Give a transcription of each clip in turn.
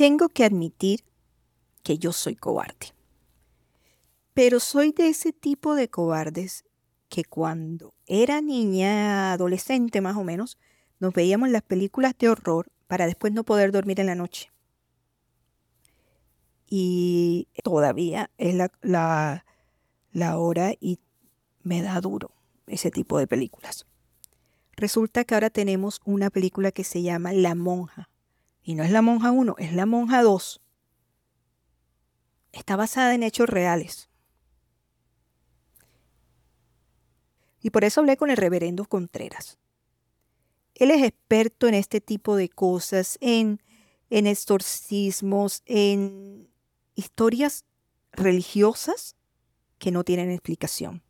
tengo que admitir que yo soy cobarde. Pero soy de ese tipo de cobardes que cuando era niña, adolescente más o menos, nos veíamos las películas de horror para después no poder dormir en la noche. Y todavía es la, la, la hora y me da duro ese tipo de películas. Resulta que ahora tenemos una película que se llama La Monja. Y no es La Monja 1, es La Monja 2. Está basada en hechos reales. Y por eso hablé con el reverendo Contreras. Él es experto en este tipo de cosas, en, en exorcismos, en historias religiosas que no tienen explicación.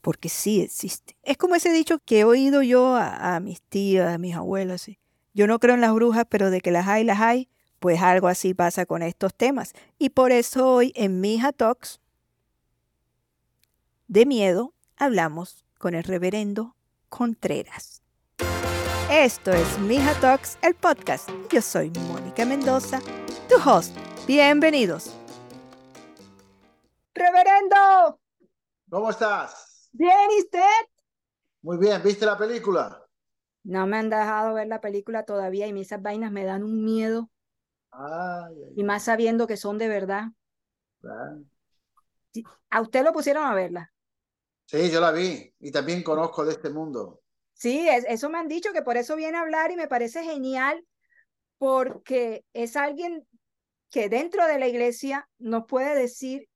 Porque sí existe. Es como ese dicho que he oído yo a, mis tías, a mis abuelas. Yo no creo en las brujas, pero de que las hay, las hay. Pues algo así pasa con estos temas. Y por eso hoy en Mija Talks de miedo hablamos con el reverendo Contreras. Esto es Mija Talks, el podcast. Yo soy Mónica Mendoza, tu host. Bienvenidos. Reverendo. ¿Cómo estás? Bien, ¿y usted? Muy bien, ¿viste la película? No me han dejado ver la película todavía y esas vainas me dan un miedo. y más sabiendo que son de verdad. ¿A usted lo pusieron a verla? Sí, yo la vi y también conozco de este mundo. Sí, eso me han dicho que por eso viene a hablar y me parece genial porque es alguien que dentro de la iglesia nos puede decir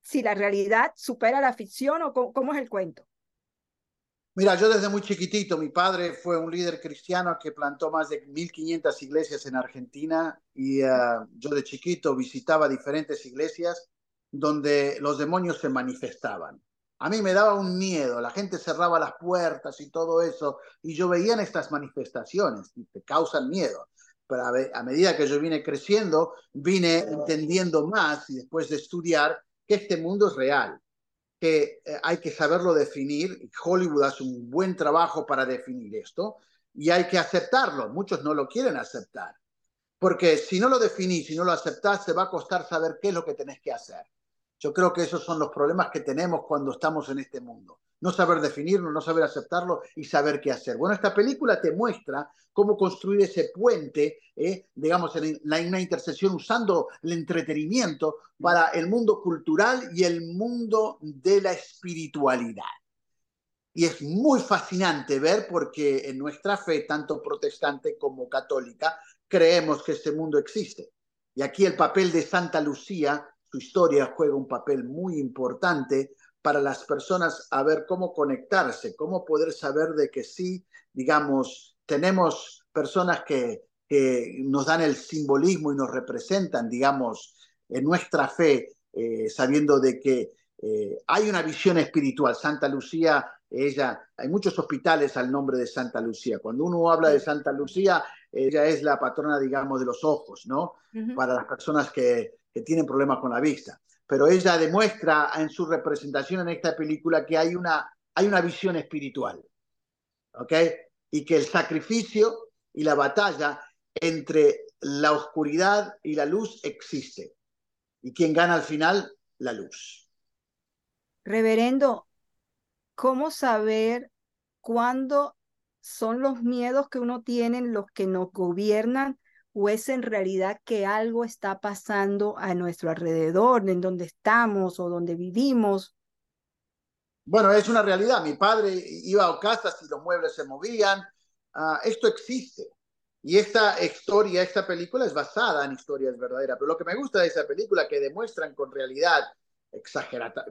si la realidad supera la ficción o cómo, es el cuento. Mira, yo desde muy chiquitito, mi padre fue un líder cristiano que plantó más de 1500 iglesias en Argentina y eh, yo de chiquito visitaba diferentes iglesias donde los demonios se manifestaban. A mí me daba un miedo, la gente cerraba las puertas y todo eso, y yo veía en estas manifestaciones y te causan miedo. Pero a, medida que yo vine creciendo, vine entendiendo más y después de estudiar que este mundo es real, que eh, hay que saberlo definir. Hollywood hace un buen trabajo para definir esto y hay que aceptarlo. Muchos no lo quieren aceptar. Porque si no lo definís, si no lo aceptás, se va a costar saber qué es lo que tenés que hacer. Yo creo que esos son los problemas que tenemos cuando estamos en este mundo. No saber definirlo, no saber aceptarlo y saber qué hacer. Bueno, esta película te muestra cómo construir ese puente, eh, digamos, en una intersección usando el entretenimiento para el mundo cultural y el mundo de la espiritualidad. Y es muy fascinante ver porque en nuestra fe, tanto protestante como católica, creemos que este mundo existe. Y aquí el papel de Santa Lucía su historia juega un papel muy importante para las personas a ver cómo conectarse, cómo poder saber de que sí, digamos, tenemos personas que, nos dan el simbolismo y nos representan, digamos, en nuestra fe, eh, sabiendo de que eh, hay una visión espiritual. Santa Lucía, ella, hay muchos hospitales al nombre de Santa Lucía. Cuando uno habla de Santa Lucía, ella es la patrona, digamos, de los ojos, ¿no? Para las personas que, que tienen problemas con la vista. Pero ella demuestra en su representación en esta película que hay una, hay una visión espiritual. ¿Ok? Y que el sacrificio y la batalla entre la oscuridad y la luz existe. Y quien gana al final, la luz. Reverendo, ¿cómo saber cuándo son los miedos que uno tiene los que nos gobiernan o es en realidad que algo está pasando a nuestro alrededor, en donde estamos o donde vivimos. Bueno, es una realidad. Mi padre iba a casas y los muebles se movían. Ah, esto existe. Y esta historia, esta película es basada en historias verdaderas. Pero lo que me gusta de esa película que demuestran con realidad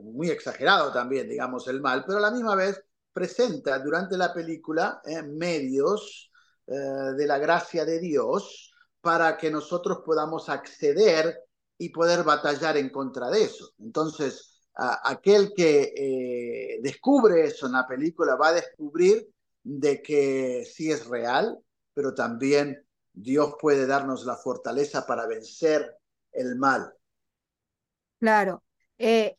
muy exagerado también, digamos, el mal, pero a la misma vez presenta durante la película eh, medios eh, de la gracia de Dios para que nosotros podamos acceder y poder batallar en contra de eso. Entonces, aquel que eh, descubre eso en la película va a descubrir de que sí es real, pero también Dios puede darnos la fortaleza para vencer el mal. Claro. Eh,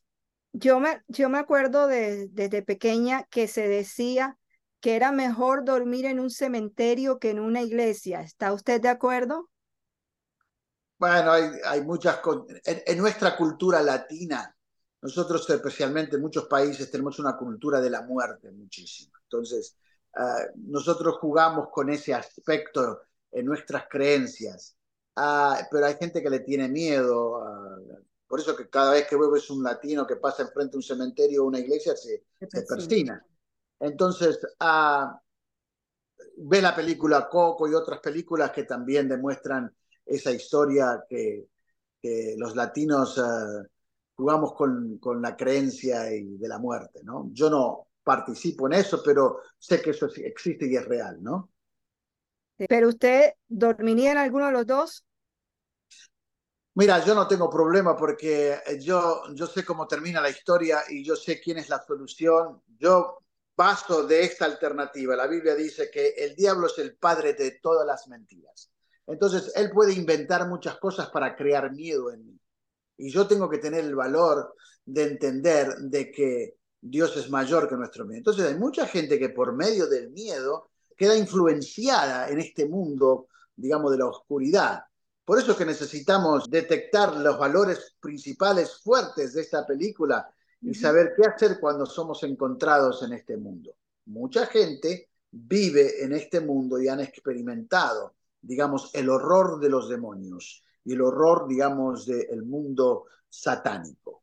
yo, me, yo me acuerdo desde pequeña que se decía que era mejor dormir en un cementerio que en una iglesia. ¿Está usted de acuerdo? Bueno, hay, muchas... En, nuestra cultura latina, nosotros especialmente en muchos países tenemos una cultura de la muerte muchísimo. Entonces, ah, nosotros jugamos con ese aspecto en nuestras creencias, ah, pero hay gente que le tiene miedo. Ah, por eso que cada vez que ves un latino que pasa enfrente de un cementerio o una iglesia, se, se persina. Entonces, ve la película Coco y otras películas que también demuestran esa historia que, los latinos eh, jugamos con, con, la creencia y de la muerte, ¿no? Yo no participo en eso, pero sé que eso existe y es real, ¿no? ¿Pero usted dormiría en alguno de los dos? Mira, yo no tengo problema porque yo, yo sé cómo termina la historia y yo sé quién es la solución. Yo paso de esta alternativa. La Biblia dice que el diablo es el padre de todas las mentiras. Entonces, él puede inventar muchas cosas para crear miedo en mí. Y yo tengo que tener el valor de entender de que Dios es mayor que nuestro miedo. Entonces, hay mucha gente que por medio del miedo queda influenciada en este mundo, digamos, de la oscuridad. Por eso es que necesitamos detectar los valores principales fuertes de esta película y saber qué hacer cuando somos encontrados en este mundo. Mucha gente vive en este mundo y han experimentado, digamos, el horror de los demonios y el horror, digamos, del mundo satánico.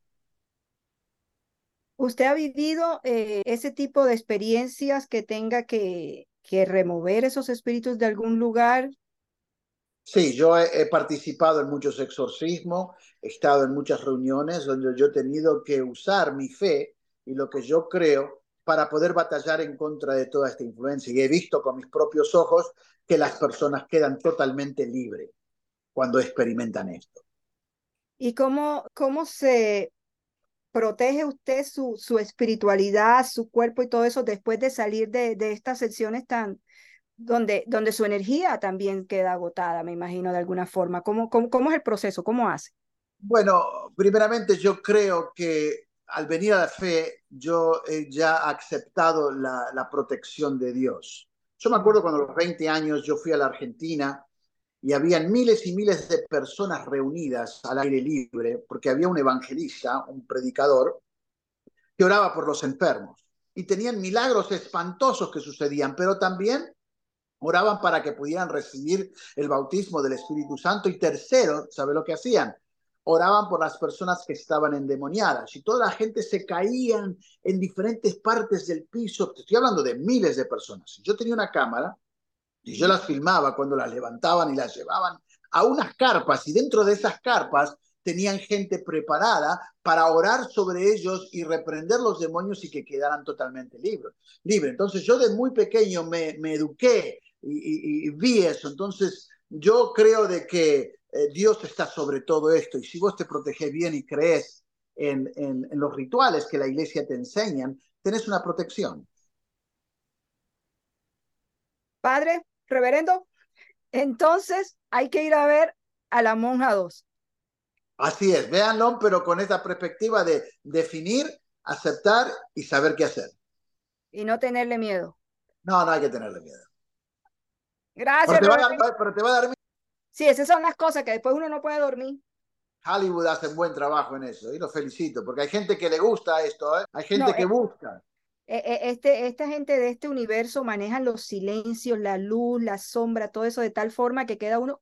¿Usted ha vivido eh, ese tipo de experiencias que tenga que, que remover esos espíritus de algún lugar Sí, yo he, participado en muchos exorcismos, he estado en muchas reuniones donde yo he tenido que usar mi fe y lo que yo creo para poder batallar en contra de toda esta influencia. Y he visto con mis propios ojos que las personas quedan totalmente libres cuando experimentan esto. ¿Y cómo, cómo se protege usted su, su espiritualidad, su cuerpo y todo eso después de salir de, de estas sesiones tan, donde, donde su energía también queda agotada, me imagino, de alguna forma. ¿Cómo, cómo, es el proceso? ¿Cómo hace? Bueno, primeramente yo creo que al venir a la fe, yo he ya aceptado la, la protección de Dios. Yo me acuerdo cuando a los 20 años yo fui a la Argentina y habían miles y miles de personas reunidas al aire libre, porque había un evangelista, un predicador, que oraba por los enfermos. Y tenían milagros espantosos que sucedían, pero también oraban para que pudieran recibir el bautismo del Espíritu Santo y tercero, ¿sabe lo que hacían? Oraban por las personas que estaban endemoniadas y toda la gente se caían en diferentes partes del piso. estoy hablando de miles de personas. Yo tenía una cámara y yo las filmaba cuando las levantaban y las llevaban a unas carpas y dentro de esas carpas tenían gente preparada para orar sobre ellos y reprender los demonios y que quedaran totalmente libres. Libre. Entonces yo de muy pequeño me, me eduqué y, vi eso. Entonces, yo creo de que eh, Dios está sobre todo esto y si vos te proteges bien y crees en, en, los rituales que la iglesia te enseñan, tenés una protección. Padre, reverendo, entonces hay que ir a ver a la monja 2. Así es, véanlo, pero con esa perspectiva de definir, aceptar y saber qué hacer. Y no tenerle miedo. No, no hay que tenerle miedo. Gracias. Pero te, va a dar, Sí, esas son las cosas que después uno no puede dormir. Hollywood hace un buen trabajo en eso y lo felicito, porque hay gente que le gusta esto, ¿eh? hay gente que eh, busca. Eh, este, esta gente de este universo manejan los silencios, la luz, la sombra, todo eso de tal forma que queda uno.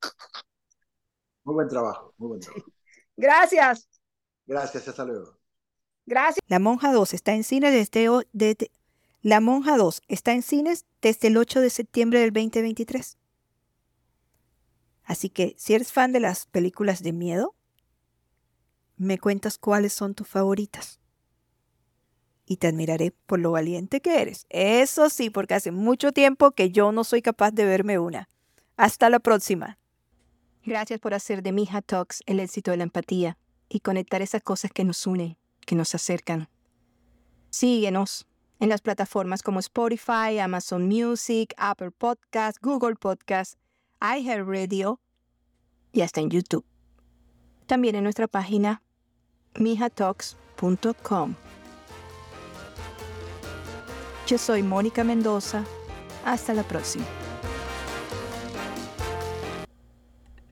Muy buen trabajo, muy buen trabajo. Gracias. Gracias, hasta luego. Gracias. La Monja 2 está en cine desde, desde, la Monja 2 está en cines desde el 8 de septiembre del 2023. Así que si eres fan de las películas de miedo, me cuentas cuáles son tus favoritas. Y te admiraré por lo valiente que eres. Eso sí, porque hace mucho tiempo que yo no soy capaz de verme una. Hasta la próxima. Gracias por hacer de Mija Talks el éxito de la empatía y conectar esas cosas que nos unen, que nos acercan. Síguenos en las plataformas como Spotify, Amazon Music, Apple Podcast, Google Podcast, iHeartRadio y hasta en YouTube. También en nuestra página mijatalks.com. Yo soy Mónica Mendoza. Hasta la próxima.